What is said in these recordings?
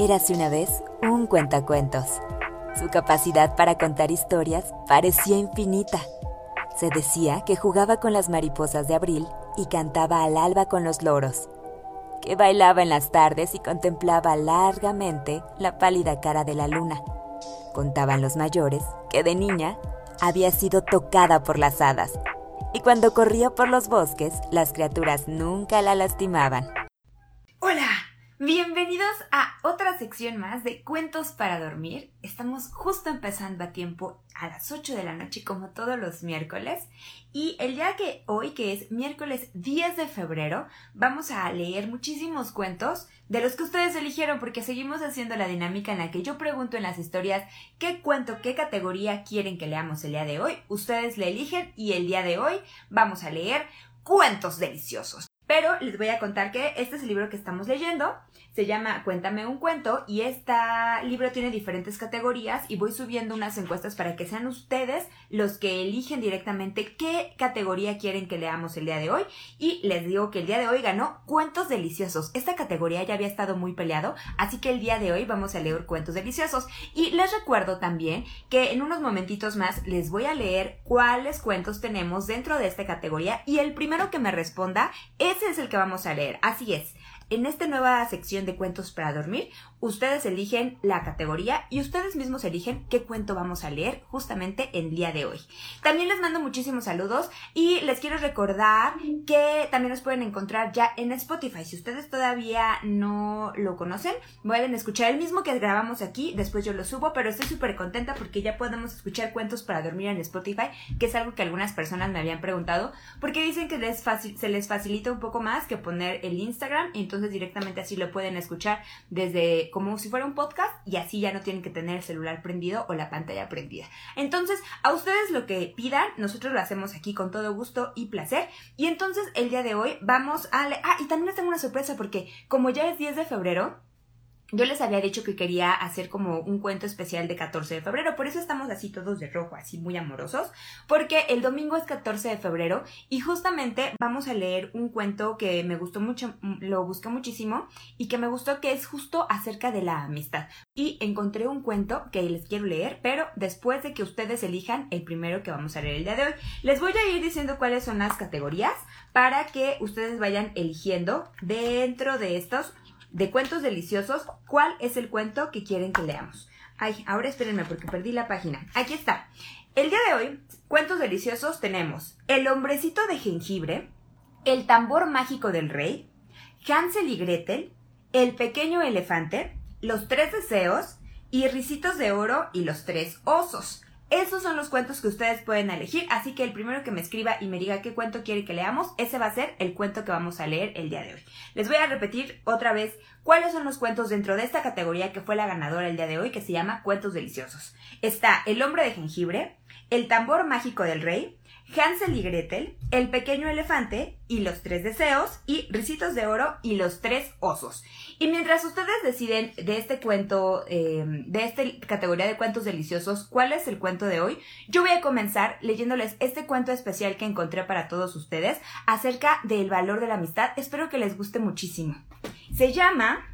Érase una vez un cuentacuentos. Su capacidad para contar historias parecía infinita. Se decía que jugaba con las mariposas de abril y cantaba al alba con los loros, que bailaba en las tardes y contemplaba largamente la pálida cara de la luna. Contaban los mayores que de niña había sido tocada por las hadas, y cuando corría por los bosques las criaturas nunca la lastimaban. Hola, bienvenidos a otra sección más de Cuentos para Dormir. Estamos justo empezando a tiempo a las 8 de la noche como todos los miércoles y el día que hoy, que es miércoles 10 de febrero, vamos a leer muchísimos cuentos de los que ustedes eligieron porque seguimos haciendo la dinámica en la que yo pregunto en las historias qué cuento, qué categoría quieren que leamos el día de hoy. Ustedes le eligen y el día de hoy vamos a leer cuentos deliciosos. Pero les voy a contar que este es el libro que estamos leyendo. Se llama Cuéntame un cuento y este libro tiene diferentes categorías y voy subiendo unas encuestas para que sean ustedes los que eligen directamente qué categoría quieren que leamos el día de hoy. Y les digo que el día de hoy ganó Cuentos Deliciosos. Esta categoría ya había estado muy peleado, así que el día de hoy vamos a leer Cuentos Deliciosos. Y les recuerdo también que en unos momentitos más les voy a leer cuáles cuentos tenemos dentro de esta categoría y el primero que me responda, ese es el que vamos a leer. Así es. En esta nueva sección de cuentos para dormir, ustedes eligen la categoría y ustedes mismos eligen qué cuento vamos a leer justamente el día de hoy. También les mando muchísimos saludos y les quiero recordar que también nos pueden encontrar ya en Spotify. Si ustedes todavía no lo conocen, pueden escuchar el mismo que grabamos aquí, después yo lo subo, pero estoy súper contenta porque ya podemos escuchar cuentos para dormir en Spotify, que es algo que algunas personas me habían preguntado, porque dicen que les se les facilita un poco más que poner el Instagram, y entonces directamente así lo pueden escuchar desde como si fuera un podcast y así ya no tienen que tener el celular prendido o la pantalla prendida. Entonces, a ustedes lo que pidan, nosotros lo hacemos aquí con todo gusto y placer. Y entonces el día de hoy vamos a... Ah, y también les tengo una sorpresa porque como ya es 10 de febrero, yo les había dicho que quería hacer como un cuento especial de 14 de febrero, por eso estamos así todos de rojo, así muy amorosos, porque el domingo es 14 de febrero y justamente vamos a leer un cuento que me gustó mucho, lo busqué muchísimo y que me gustó que es justo acerca de la amistad. Y encontré un cuento que les quiero leer, pero después de que ustedes elijan el primero que vamos a leer el día de hoy, les voy a ir diciendo cuáles son las categorías para que ustedes vayan eligiendo dentro de estos de cuentos deliciosos, ¿cuál es el cuento que quieren que leamos? Ay, ahora espérenme porque perdí la página. Aquí está. El día de hoy, cuentos deliciosos tenemos El hombrecito de jengibre, El tambor mágico del rey, Hansel y Gretel, El pequeño elefante, Los tres deseos y Ricitos de oro y los tres osos. Esos son los cuentos que ustedes pueden elegir, así que el primero que me escriba y me diga qué cuento quiere que leamos, ese va a ser el cuento que vamos a leer el día de hoy. Les voy a repetir otra vez cuáles son los cuentos dentro de esta categoría que fue la ganadora el día de hoy, que se llama Cuentos Deliciosos. Está El hombre de jengibre, El tambor mágico del rey, Hansel y Gretel, El pequeño elefante y los tres deseos y Ricitos de oro y los tres osos. Y mientras ustedes deciden de este cuento, eh, de esta categoría de cuentos deliciosos, cuál es el cuento de hoy, yo voy a comenzar leyéndoles este cuento especial que encontré para todos ustedes acerca del valor de la amistad. Espero que les guste muchísimo. Se llama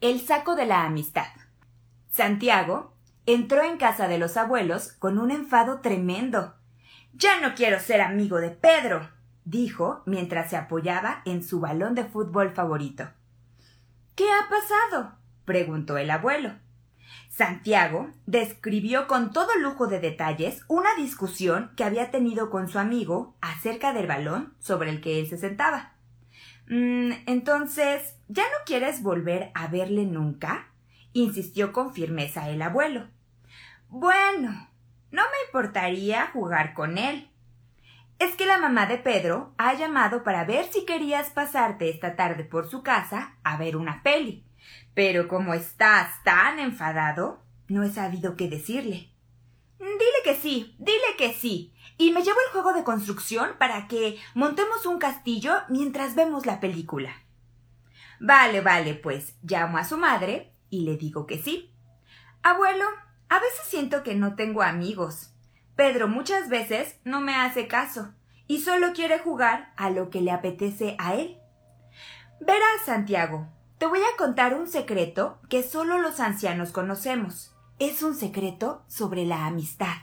El saco de la amistad. Santiago entró en casa de los abuelos con un enfado tremendo ya no quiero ser amigo de Pedro, dijo mientras se apoyaba en su balón de fútbol favorito. ¿Qué ha pasado? preguntó el abuelo. Santiago describió con todo lujo de detalles una discusión que había tenido con su amigo acerca del balón sobre el que él se sentaba. Mm, entonces, ¿ya no quieres volver a verle nunca? insistió con firmeza el abuelo. Bueno, no me importaría jugar con él. Es que la mamá de Pedro ha llamado para ver si querías pasarte esta tarde por su casa a ver una peli. Pero como estás tan enfadado, no he sabido qué decirle. Dile que sí, dile que sí. Y me llevo el juego de construcción para que montemos un castillo mientras vemos la película. Vale, vale, pues llamo a su madre y le digo que sí. Abuelo, a veces siento que no tengo amigos. Pedro muchas veces no me hace caso y solo quiere jugar a lo que le apetece a él. Verás, Santiago, Te voy a contar un secreto que solo los ancianos conocemos. Es un secreto sobre la amistad.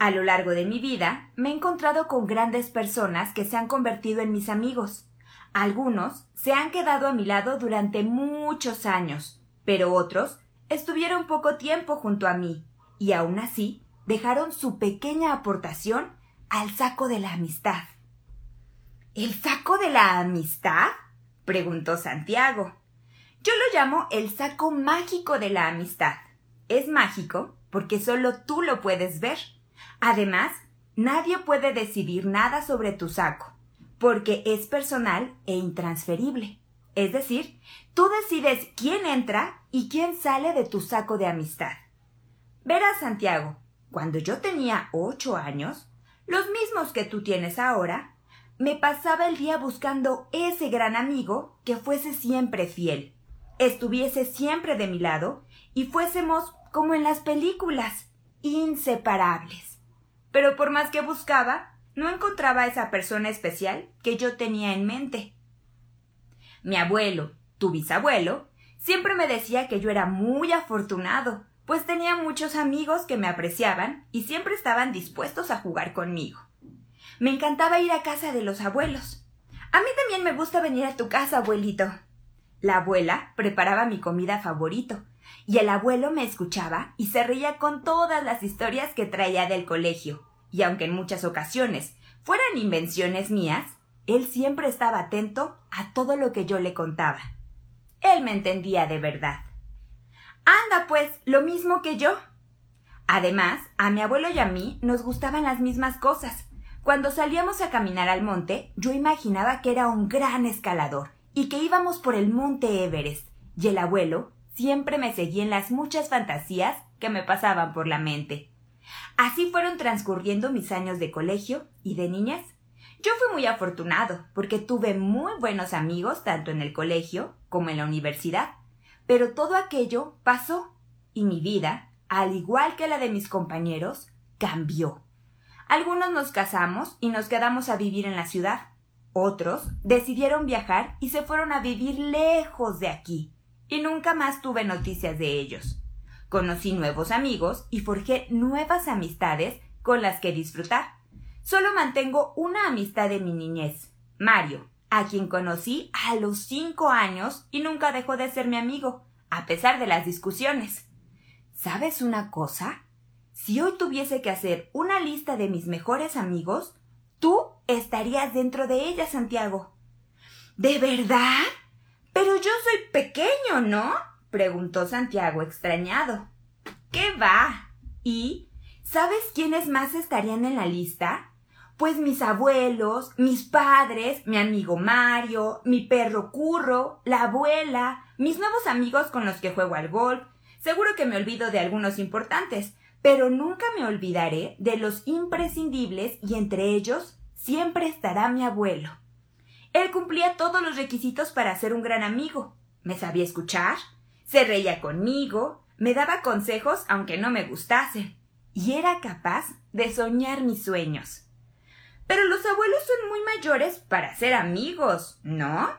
A lo largo de mi vida me he encontrado con grandes personas que se han convertido en mis amigos. Algunos se han quedado a mi lado durante muchos años, pero otros estuvieron poco tiempo junto a mí y aún así dejaron su pequeña aportación al saco de la amistad. ¿El saco de la amistad? preguntó Santiago. Yo lo llamo el saco mágico de la amistad. Es mágico porque solo tú lo puedes ver. Además, nadie puede decidir nada sobre tu saco, porque es personal e intransferible. Es decir, tú decides quién entra y quién sale de tu saco de amistad. Verás, Santiago, cuando yo tenía ocho años, los mismos que tú tienes ahora, me pasaba el día buscando ese gran amigo que fuese siempre fiel, estuviese siempre de mi lado y fuésemos como en las películas, inseparables. Pero por más que buscaba, no encontraba esa persona especial que yo tenía en mente. Mi abuelo, tu bisabuelo, siempre me decía que yo era muy afortunado, pues tenía muchos amigos que me apreciaban y siempre estaban dispuestos a jugar conmigo. Me encantaba ir a casa de los abuelos. A mí también me gusta venir a tu casa, abuelito. La abuela preparaba mi comida favorito, y el abuelo me escuchaba y se reía con todas las historias que traía del colegio, y aunque en muchas ocasiones fueran invenciones mías, él siempre estaba atento a todo lo que yo le contaba. Él me entendía de verdad. Anda, pues, lo mismo que yo. Además, a mi abuelo y a mí nos gustaban las mismas cosas. Cuando salíamos a caminar al monte, yo imaginaba que era un gran escalador y que íbamos por el monte Everest, y el abuelo siempre me seguía en las muchas fantasías que me pasaban por la mente. Así fueron transcurriendo mis años de colegio y de niñez. Yo fui muy afortunado porque tuve muy buenos amigos tanto en el colegio como en la universidad. Pero todo aquello pasó y mi vida, al igual que la de mis compañeros, cambió. Algunos nos casamos y nos quedamos a vivir en la ciudad. Otros decidieron viajar y se fueron a vivir lejos de aquí y nunca más tuve noticias de ellos. Conocí nuevos amigos y forjé nuevas amistades con las que disfrutar. Solo mantengo una amistad de mi niñez, Mario, a quien conocí a los cinco años y nunca dejó de ser mi amigo, a pesar de las discusiones. ¿Sabes una cosa? Si hoy tuviese que hacer una lista de mis mejores amigos, tú estarías dentro de ella, Santiago. ¿De verdad? Pero yo soy pequeño, ¿no? preguntó Santiago extrañado. ¿Qué va? ¿Y sabes quiénes más estarían en la lista? Pues mis abuelos, mis padres, mi amigo Mario, mi perro Curro, la abuela, mis nuevos amigos con los que juego al golf. Seguro que me olvido de algunos importantes, pero nunca me olvidaré de los imprescindibles y entre ellos siempre estará mi abuelo. Él cumplía todos los requisitos para ser un gran amigo. Me sabía escuchar, se reía conmigo, me daba consejos aunque no me gustasen, y era capaz de soñar mis sueños. Pero los abuelos son muy mayores para ser amigos, ¿no?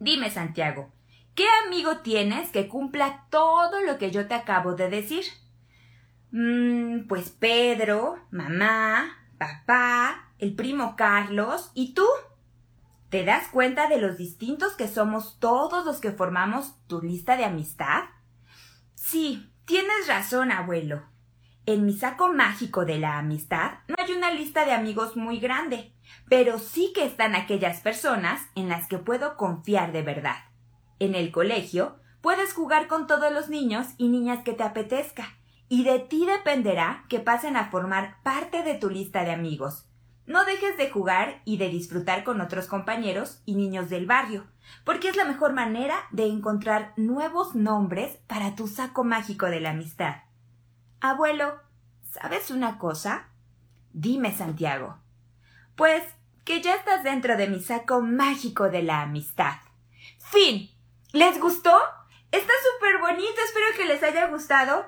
Dime, Santiago, ¿qué amigo tienes que cumpla todo lo que yo te acabo de decir? Mm, pues Pedro, mamá, papá, el primo Carlos y tú. ¿Te das cuenta de los distintos que somos todos los que formamos tu lista de amistad? Sí, tienes razón, abuelo. En mi saco mágico de la amistad no hay una lista de amigos muy grande, pero sí que están aquellas personas en las que puedo confiar de verdad. En el colegio puedes jugar con todos los niños y niñas que te apetezca, y de ti dependerá que pasen a formar parte de tu lista de amigos. No dejes de jugar y de disfrutar con otros compañeros y niños del barrio, porque es la mejor manera de encontrar nuevos nombres para tu saco mágico de la amistad. Abuelo, ¿sabes una cosa? Dime, Santiago. Pues que ya estás dentro de mi saco mágico de la amistad. Fin. ¿Les gustó? Está súper bonito, espero que les haya gustado.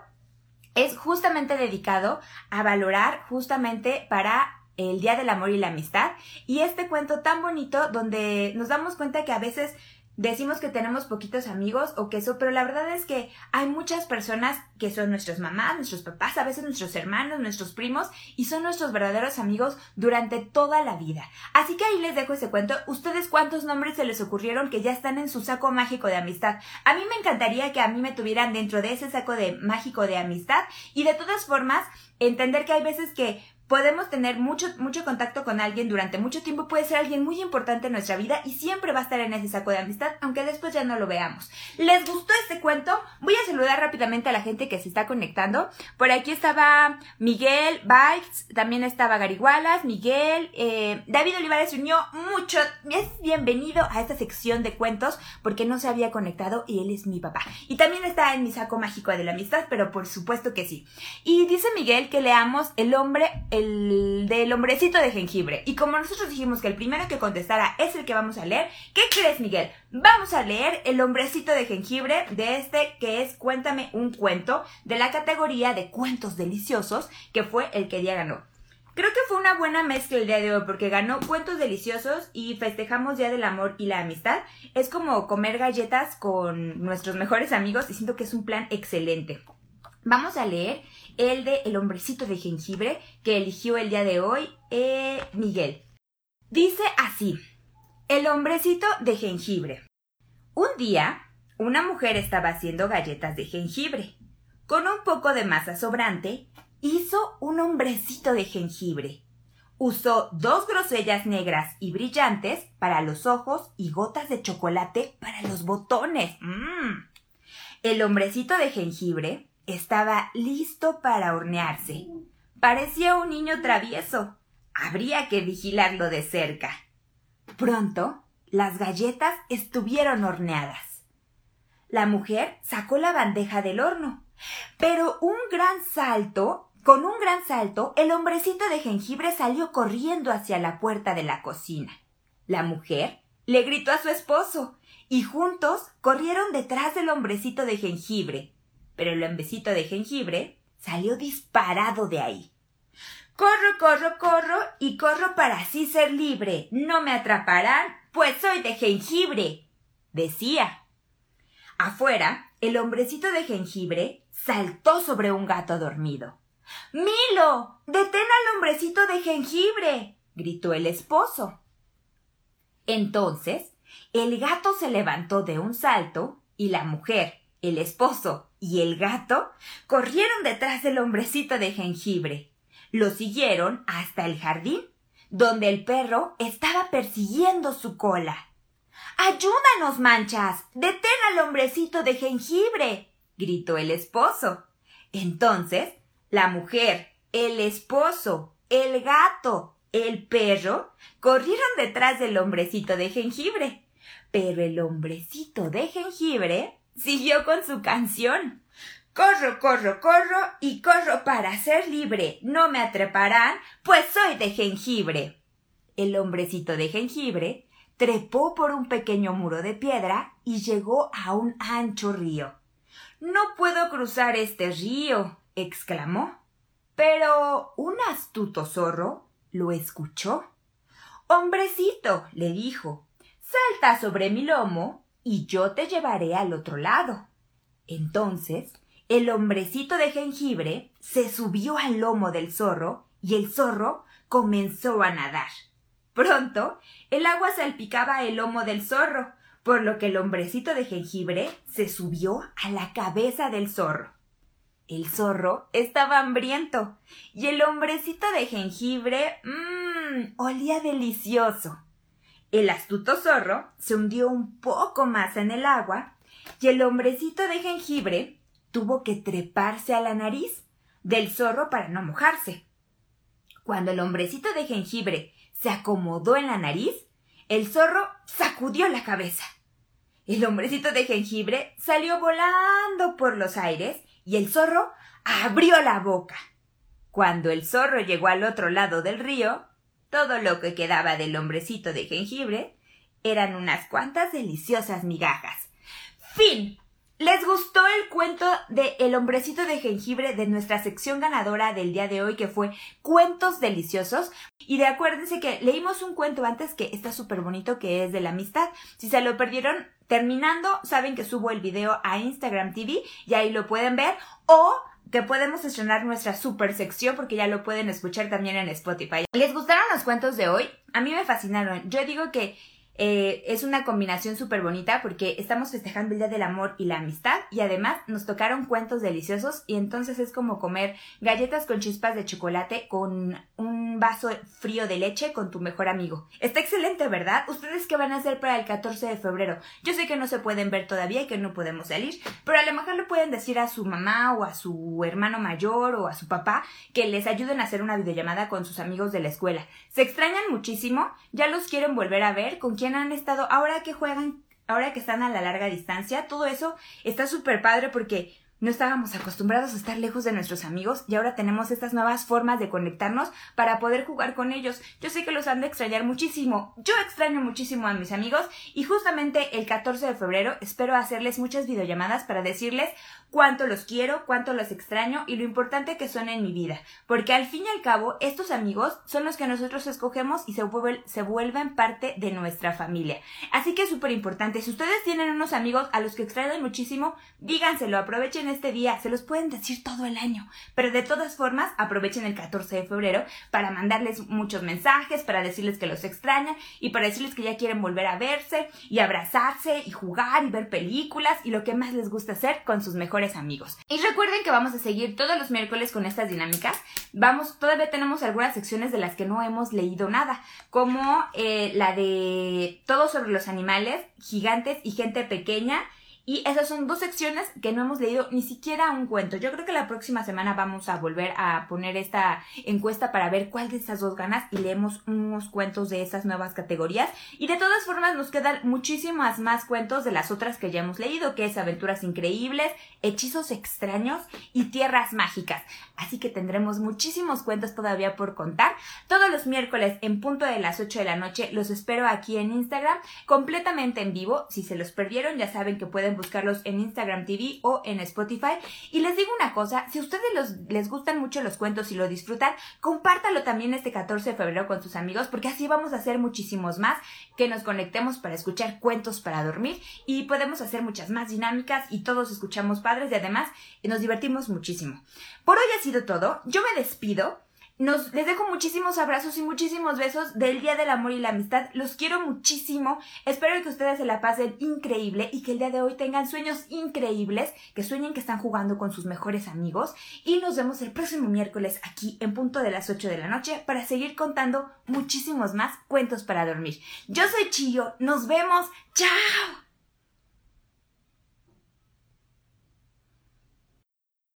Es justamente dedicado a valorar justamente para el Día del Amor y la Amistad. Y este cuento tan bonito donde nos damos cuenta que a veces decimos que tenemos poquitos amigos o que eso, pero la verdad es que hay muchas personas que son nuestras mamás, nuestros papás, a veces nuestros hermanos, nuestros primos y son nuestros verdaderos amigos durante toda la vida. Así que ahí les dejo ese cuento. ¿Ustedes cuántos nombres se les ocurrieron que ya están en su saco mágico de amistad? A mí me encantaría que a mí me tuvieran dentro de ese saco de mágico de amistad y de todas formas entender que hay veces que podemos tener mucho, mucho contacto con alguien durante mucho tiempo, puede ser alguien muy importante en nuestra vida y siempre va a estar en ese saco de amistad, aunque después ya no lo veamos. ¿Les gustó este cuento? Voy a saludar rápidamente a la gente que se está conectando. Por aquí estaba Miguel Bites, también estaba Garigualas, Miguel, eh, David Olivares se unió mucho. Es bienvenido a esta sección de cuentos porque no se había conectado y él es mi papá. Y también está en mi saco mágico de la amistad, pero por supuesto que sí. Y dice Miguel que leamos El hombre, del hombrecito de jengibre. Y como nosotros dijimos que el primero que contestara es el que vamos a leer, ¿qué crees, Miguel? Vamos a leer El hombrecito de jengibre de este que es Cuéntame un cuento de la categoría de cuentos deliciosos, que fue el que día ganó. Creo que fue una buena mezcla el día de hoy porque ganó cuentos deliciosos y festejamos Día del Amor y la Amistad. Es como comer galletas con nuestros mejores amigos y siento que es un plan excelente. Vamos a leer el de El hombrecito de jengibre que eligió el día de hoy eh, Miguel. Dice así, El hombrecito de jengibre. Un día, una mujer estaba haciendo galletas de jengibre. Con un poco de masa sobrante, hizo un hombrecito de jengibre. Usó dos grosellas negras y brillantes para los ojos y gotas de chocolate para los botones. ¡Mmm! El hombrecito de jengibre estaba listo para hornearse. Parecía un niño travieso. Habría que vigilarlo de cerca. Pronto, las galletas estuvieron horneadas. La mujer sacó la bandeja del horno, pero un gran salto, con un gran salto, el hombrecito de jengibre salió corriendo hacia la puerta de la cocina. La mujer le gritó a su esposo y juntos corrieron detrás del hombrecito de jengibre, pero el lembecito de jengibre salió disparado de ahí. Corro, corro, corro y corro para así ser libre. No me atraparán, pues soy de jengibre, decía. Afuera, el hombrecito de jengibre saltó sobre un gato dormido. Milo, detén al hombrecito de jengibre, gritó el esposo. Entonces, el gato se levantó de un salto y la mujer, el esposo y el gato corrieron detrás del hombrecito de jengibre. Lo siguieron hasta el jardín, donde el perro estaba persiguiendo su cola. Ayúdanos, manchas. Detén al hombrecito de jengibre. gritó el esposo. Entonces, la mujer, el esposo, el gato, el perro corrieron detrás del hombrecito de jengibre. Pero el hombrecito de jengibre siguió con su canción. Corro, corro, corro y corro para ser libre. No me atreparán, pues soy de jengibre. El hombrecito de jengibre trepó por un pequeño muro de piedra y llegó a un ancho río. No puedo cruzar este río, exclamó. Pero un astuto zorro lo escuchó. Hombrecito, le dijo, salta sobre mi lomo y yo te llevaré al otro lado. Entonces, el hombrecito de jengibre se subió al lomo del zorro y el zorro comenzó a nadar. Pronto, el agua salpicaba el lomo del zorro, por lo que el hombrecito de jengibre se subió a la cabeza del zorro. El zorro estaba hambriento y el hombrecito de jengibre mmm, olía delicioso. El astuto zorro se hundió un poco más en el agua y el hombrecito de jengibre tuvo que treparse a la nariz del zorro para no mojarse. Cuando el hombrecito de jengibre se acomodó en la nariz, el zorro sacudió la cabeza. El hombrecito de jengibre salió volando por los aires y el zorro abrió la boca. Cuando el zorro llegó al otro lado del río, todo lo que quedaba del hombrecito de jengibre eran unas cuantas deliciosas migajas. Fin. ¿Les gustó el cuento de El hombrecito de jengibre de nuestra sección ganadora del día de hoy que fue Cuentos Deliciosos? Y de acuérdense que leímos un cuento antes que está súper bonito que es de la amistad. Si se lo perdieron terminando, saben que subo el video a Instagram TV y ahí lo pueden ver o que podemos estrenar nuestra super sección porque ya lo pueden escuchar también en Spotify. ¿Les gustaron los cuentos de hoy? A mí me fascinaron. Yo digo que eh, es una combinación súper bonita porque estamos festejando el Día del Amor y la Amistad y además nos tocaron cuentos deliciosos y entonces es como comer galletas con chispas de chocolate con un vaso frío de leche con tu mejor amigo. Está excelente, ¿verdad? ¿Ustedes qué van a hacer para el 14 de febrero? Yo sé que no se pueden ver todavía y que no podemos salir, pero a lo mejor le pueden decir a su mamá o a su hermano mayor o a su papá que les ayuden a hacer una videollamada con sus amigos de la escuela. Se extrañan muchísimo, ya los quieren volver a ver con quién han estado, ahora que juegan, ahora que están a la larga distancia, todo eso está súper padre porque no estábamos acostumbrados a estar lejos de nuestros amigos y ahora tenemos estas nuevas formas de conectarnos para poder jugar con ellos. Yo sé que los han de extrañar muchísimo. Yo extraño muchísimo a mis amigos y justamente el 14 de febrero espero hacerles muchas videollamadas para decirles cuánto los quiero, cuánto los extraño y lo importante que son en mi vida. Porque al fin y al cabo, estos amigos son los que nosotros escogemos y se, vuelven, se vuelven parte de nuestra familia. Así que es súper importante. Si ustedes tienen unos amigos a los que extrañan muchísimo, díganselo, aprovechen este día, se los pueden decir todo el año, pero de todas formas aprovechen el 14 de febrero para mandarles muchos mensajes, para decirles que los extrañan y para decirles que ya quieren volver a verse y abrazarse y jugar y ver películas y lo que más les gusta hacer con sus mejores amigos. Y recuerden que vamos a seguir todos los miércoles con estas dinámicas. Vamos, todavía tenemos algunas secciones de las que no hemos leído nada, como eh, la de todo sobre los animales, gigantes y gente pequeña y esas son dos secciones que no hemos leído ni siquiera un cuento. Yo creo que la próxima semana vamos a volver a poner esta encuesta para ver cuál de estas dos ganas y leemos unos cuentos de esas nuevas categorías. Y de todas formas nos quedan muchísimas más cuentos de las otras que ya hemos leído, que es Aventuras Increíbles, Hechizos Extraños y Tierras Mágicas. Así que tendremos muchísimos cuentos todavía por contar. Todos los miércoles en punto de las 8 de la noche los espero aquí en Instagram completamente en vivo. Si se los perdieron ya saben que pueden buscarlos en Instagram TV o en Spotify. Y les digo una cosa, si a ustedes les gustan mucho los cuentos y lo disfrutan, compártalo también este 14 de febrero con sus amigos porque así vamos a hacer muchísimos más que nos conectemos para escuchar cuentos para dormir y podemos hacer muchas más dinámicas y todos escuchamos padres y además nos divertimos muchísimo. Por hoy ha sido todo, yo me despido. Nos, les dejo muchísimos abrazos y muchísimos besos del Día del Amor y la Amistad. Los quiero muchísimo. Espero que ustedes se la pasen increíble y que el día de hoy tengan sueños increíbles, que sueñen que están jugando con sus mejores amigos. Y nos vemos el próximo miércoles aquí en punto de las 8 de la noche para seguir contando muchísimos más cuentos para dormir. Yo soy Chillo. Nos vemos. ¡Chao!